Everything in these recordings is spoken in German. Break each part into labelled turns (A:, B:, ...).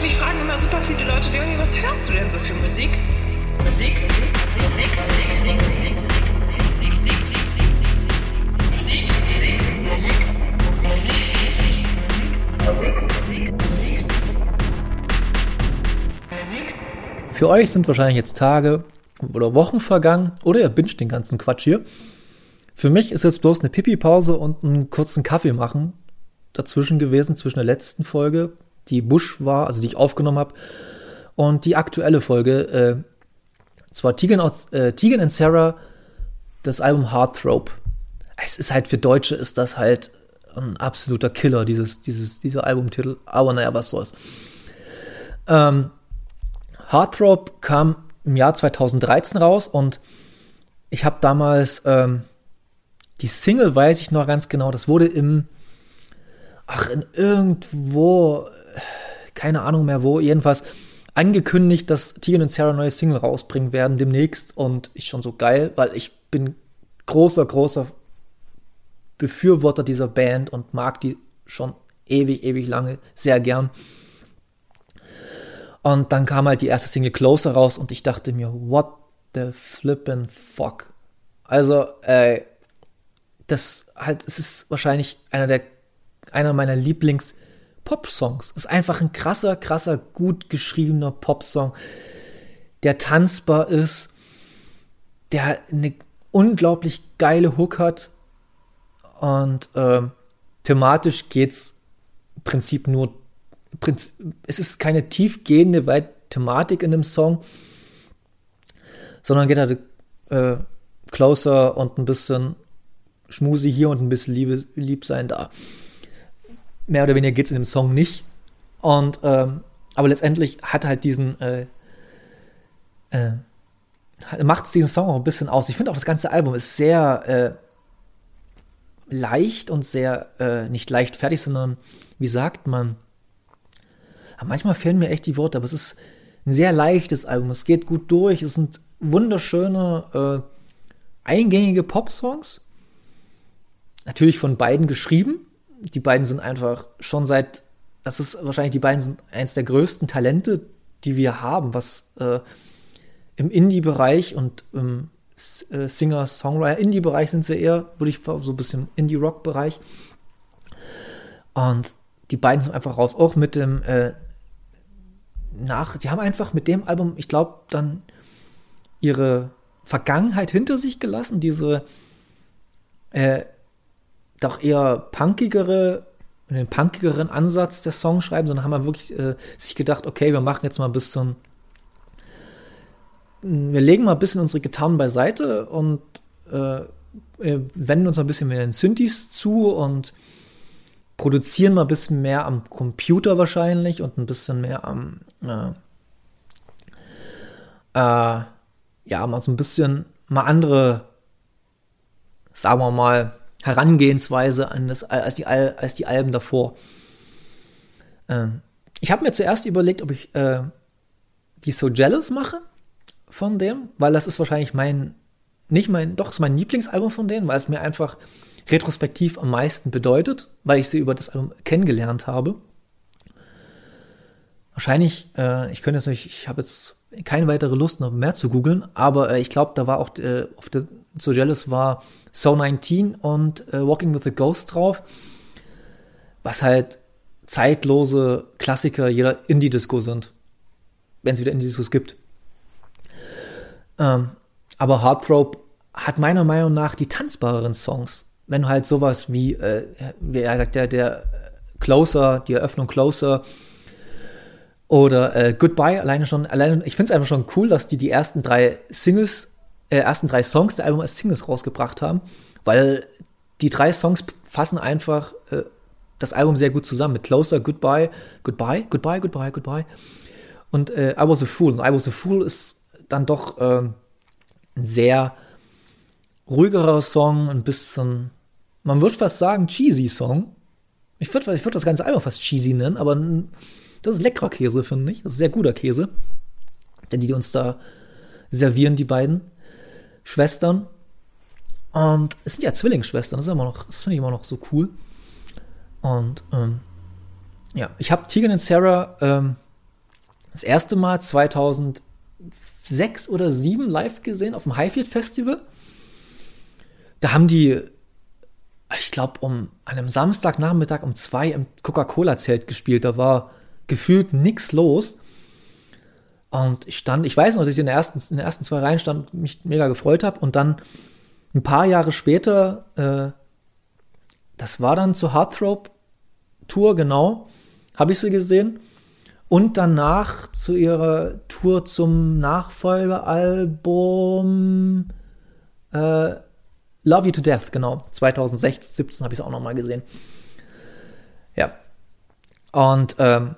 A: Mich fragen immer super viele Leute, Leonie, was hörst du denn so für Musik? Musik, Musik, Musik, Musik, Musik, Musik.
B: Für euch sind wahrscheinlich jetzt Tage oder Wochen vergangen oder ihr binscht den ganzen Quatsch hier. Für mich ist jetzt bloß eine Pipi-Pause und einen kurzen Kaffee machen dazwischen gewesen, zwischen der letzten Folge, die Bush war, also die ich aufgenommen habe, und die aktuelle Folge. Äh, zwar Tegan, aus, äh, Tegan and Sarah, das Album Heartthrob. Es ist halt für Deutsche ist das halt ein absoluter Killer, dieses, dieses, dieser Albumtitel. Aber naja, was soll's. Ähm, Heartthrob kam im Jahr 2013 raus und ich habe damals ähm, die Single weiß ich noch ganz genau, das wurde im, ach, in irgendwo, keine Ahnung mehr wo, jedenfalls angekündigt, dass Tegan und Sarah neue Single rausbringen werden demnächst und ich schon so geil, weil ich bin großer, großer Befürworter dieser Band und mag die schon ewig, ewig lange sehr gern. Und dann kam halt die erste Single Closer raus und ich dachte mir, what the flippin' fuck. Also, äh, das halt, es ist wahrscheinlich einer der, einer meiner Lieblings Pop-Songs. Ist einfach ein krasser, krasser, gut geschriebener Pop-Song, der tanzbar ist, der eine unglaublich geile Hook hat und äh, thematisch geht's im Prinzip nur, es ist keine tiefgehende weit Thematik in dem Song, sondern geht halt äh, closer und ein bisschen Schmusi hier und ein bisschen Liebe, lieb sein da. Mehr oder weniger geht es in dem Song nicht. Und ähm, aber letztendlich hat halt diesen äh, äh, macht diesen Song auch ein bisschen aus. Ich finde auch das ganze Album ist sehr äh, leicht und sehr äh, nicht leicht fertig, sondern wie sagt man? manchmal fehlen mir echt die Worte, aber es ist ein sehr leichtes Album. Es geht gut durch. Es sind wunderschöne äh, eingängige Pop-Songs natürlich von beiden geschrieben. Die beiden sind einfach schon seit, das ist wahrscheinlich, die beiden sind eins der größten Talente, die wir haben, was äh, im Indie-Bereich und im äh, Singer-Songwriter, Indie-Bereich sind sie eher, würde ich so ein bisschen Indie-Rock-Bereich. Und die beiden sind einfach raus, auch mit dem äh, nach, die haben einfach mit dem Album, ich glaube, dann ihre Vergangenheit hinter sich gelassen, diese äh, doch eher punkigere, einen punkigeren Ansatz der Song schreiben, sondern haben wir wirklich äh, sich gedacht, okay, wir machen jetzt mal ein bisschen, wir legen mal ein bisschen unsere Gitarren beiseite und äh, wenden uns mal ein bisschen mehr den Synthes zu und produzieren mal ein bisschen mehr am Computer wahrscheinlich und ein bisschen mehr am äh, äh, ja, mal so ein bisschen mal andere, sagen wir mal, Herangehensweise an das, als, die, als die Alben davor. Ähm, ich habe mir zuerst überlegt, ob ich äh, die So Jealous mache von dem, weil das ist wahrscheinlich mein, nicht mein, doch ist mein Lieblingsalbum von denen, weil es mir einfach retrospektiv am meisten bedeutet, weil ich sie über das Album kennengelernt habe. Wahrscheinlich, äh, ich könnte jetzt nicht, ich habe jetzt keine weitere Lust noch mehr zu googeln, aber äh, ich glaube, da war auch äh, auf der So Jealous war So 19 und äh, Walking with the Ghost drauf, was halt zeitlose Klassiker jeder Indie-Disco sind, wenn es wieder Indie-Discos gibt. Ähm, aber Heartthrob hat meiner Meinung nach die tanzbareren Songs. Wenn halt sowas wie, äh, wie er sagt, der, der Closer, die Eröffnung Closer, oder äh, Goodbye, alleine schon, alleine, ich finde es einfach schon cool, dass die die ersten drei Singles, äh, ersten drei Songs der Album als Singles rausgebracht haben, weil die drei Songs fassen einfach äh, das Album sehr gut zusammen mit Closer, Goodbye, Goodbye, Goodbye, Goodbye, Goodbye und äh, I Was a Fool. Und I Was a Fool ist dann doch äh, ein sehr ruhigerer Song, ein bisschen, man würde fast sagen, cheesy Song. Ich würde ich würd das ganze Album fast cheesy nennen, aber das ist leckerer Käse, finde ich. Das ist sehr guter Käse. Denn die uns da servieren, die beiden Schwestern. Und es sind ja Zwillingsschwestern, das das finde ich immer noch so cool. Und ähm, ja, ich habe Tegan und Sarah ähm, das erste Mal 2006 oder 2007 live gesehen auf dem Highfield Festival. Da haben die, ich glaube, um an einem Samstagnachmittag um zwei im Coca-Cola-Zelt gespielt. Da war gefühlt nichts los. Und ich stand, ich weiß noch, dass ich in, der ersten, in den ersten zwei Reihen stand, mich mega gefreut habe. Und dann ein paar Jahre später, äh, das war dann zur Heartthrob Tour, genau, habe ich sie gesehen. Und danach zu ihrer Tour zum Nachfolgealbum äh, Love You to Death, genau. 2016, 17 habe ich es auch nochmal gesehen. Ja. Und ähm,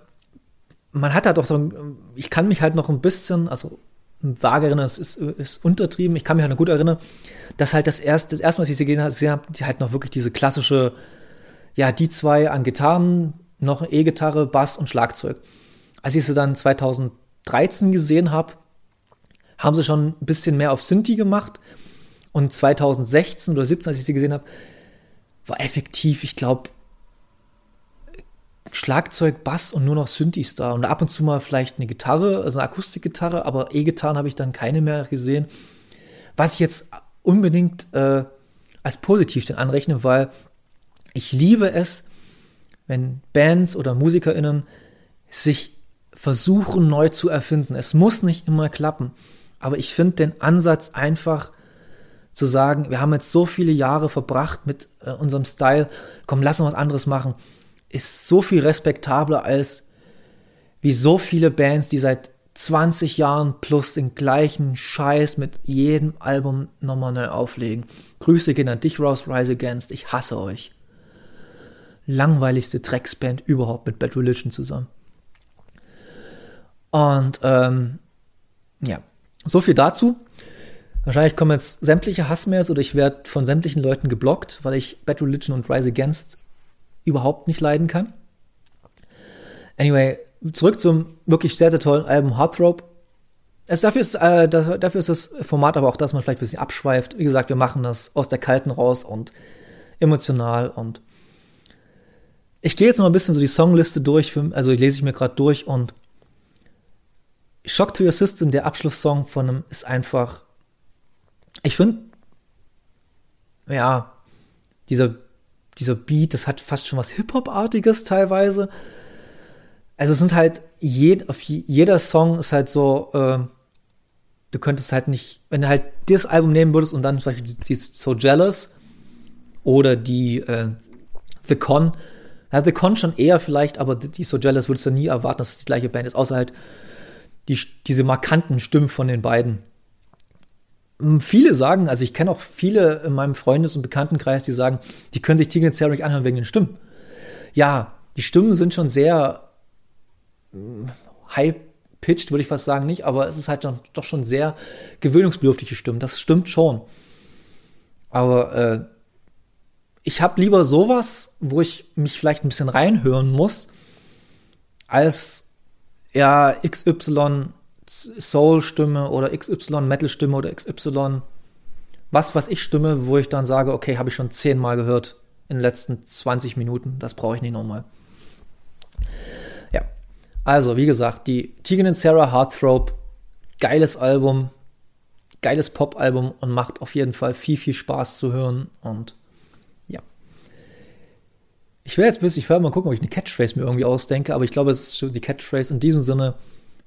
B: man hat halt auch so, ich kann mich halt noch ein bisschen, also vage erinnern, es ist, ist untertrieben, ich kann mich halt noch gut erinnern, dass halt das erste, das erste, was ich sie gesehen habe, die halt noch wirklich diese klassische, ja, die zwei an Gitarren, noch E-Gitarre, Bass und Schlagzeug. Als ich sie dann 2013 gesehen habe, haben sie schon ein bisschen mehr auf Synthi gemacht. Und 2016 oder 17, als ich sie gesehen habe, war effektiv, ich glaube, Schlagzeug, Bass und nur noch Synthes da. Und ab und zu mal vielleicht eine Gitarre, also eine Akustikgitarre, aber E-Gitarren habe ich dann keine mehr gesehen. Was ich jetzt unbedingt äh, als positiv denn anrechne, weil ich liebe es, wenn Bands oder MusikerInnen sich versuchen neu zu erfinden. Es muss nicht immer klappen. Aber ich finde den Ansatz einfach zu sagen, wir haben jetzt so viele Jahre verbracht mit äh, unserem Style, komm, lass uns was anderes machen ist so viel respektabler als wie so viele Bands, die seit 20 Jahren plus den gleichen Scheiß mit jedem Album nochmal neu auflegen. Grüße gehen an dich raus, Rise Against. Ich hasse euch. Langweiligste Drecksband überhaupt mit Bad Religion zusammen. Und ähm, ja, so viel dazu. Wahrscheinlich kommen jetzt sämtliche Hassmails oder ich werde von sämtlichen Leuten geblockt, weil ich Bad Religion und Rise Against überhaupt nicht leiden kann. Anyway, zurück zum wirklich sehr, sehr tollen Album Heartthrob. Es, dafür, ist, äh, das, dafür ist das Format aber auch, dass man vielleicht ein bisschen abschweift. Wie gesagt, wir machen das aus der Kalten raus und emotional und ich gehe jetzt noch ein bisschen so die Songliste durch, für, also lese ich mir gerade durch und Shock to Your System, der Abschlusssong von einem, ist einfach, ich finde, ja, dieser dieser Beat, das hat fast schon was Hip-Hop-artiges teilweise. Also es sind halt, jed, auf jeder Song ist halt so, äh, du könntest halt nicht, wenn du halt das Album nehmen würdest und dann zum Beispiel die, die So Jealous oder die äh, The Con, ja, The Con schon eher vielleicht, aber die So Jealous würdest du nie erwarten, dass es die gleiche Band ist, außer halt die, diese markanten Stimmen von den beiden. Viele sagen, also ich kenne auch viele in meinem Freundes- und Bekanntenkreis, die sagen, die können sich Tigran nicht anhören wegen den Stimmen. Ja, die Stimmen sind schon sehr high-pitched, würde ich fast sagen, nicht, aber es ist halt doch, doch schon sehr gewöhnungsbedürftige Stimmen. Das stimmt schon. Aber äh, ich habe lieber sowas, wo ich mich vielleicht ein bisschen reinhören muss, als ja XY Soul-Stimme oder XY Metal-Stimme oder XY was, was ich stimme, wo ich dann sage, okay, habe ich schon zehnmal gehört in den letzten 20 Minuten, das brauche ich nicht nochmal. Ja, also wie gesagt, die Tegan und Sarah Heartthrob, geiles Album, geiles Pop-Album und macht auf jeden Fall viel, viel Spaß zu hören und ja. Ich will jetzt bis ich mal gucken, ob ich eine Catchphrase mir irgendwie ausdenke, aber ich glaube, es ist die Catchphrase in diesem Sinne.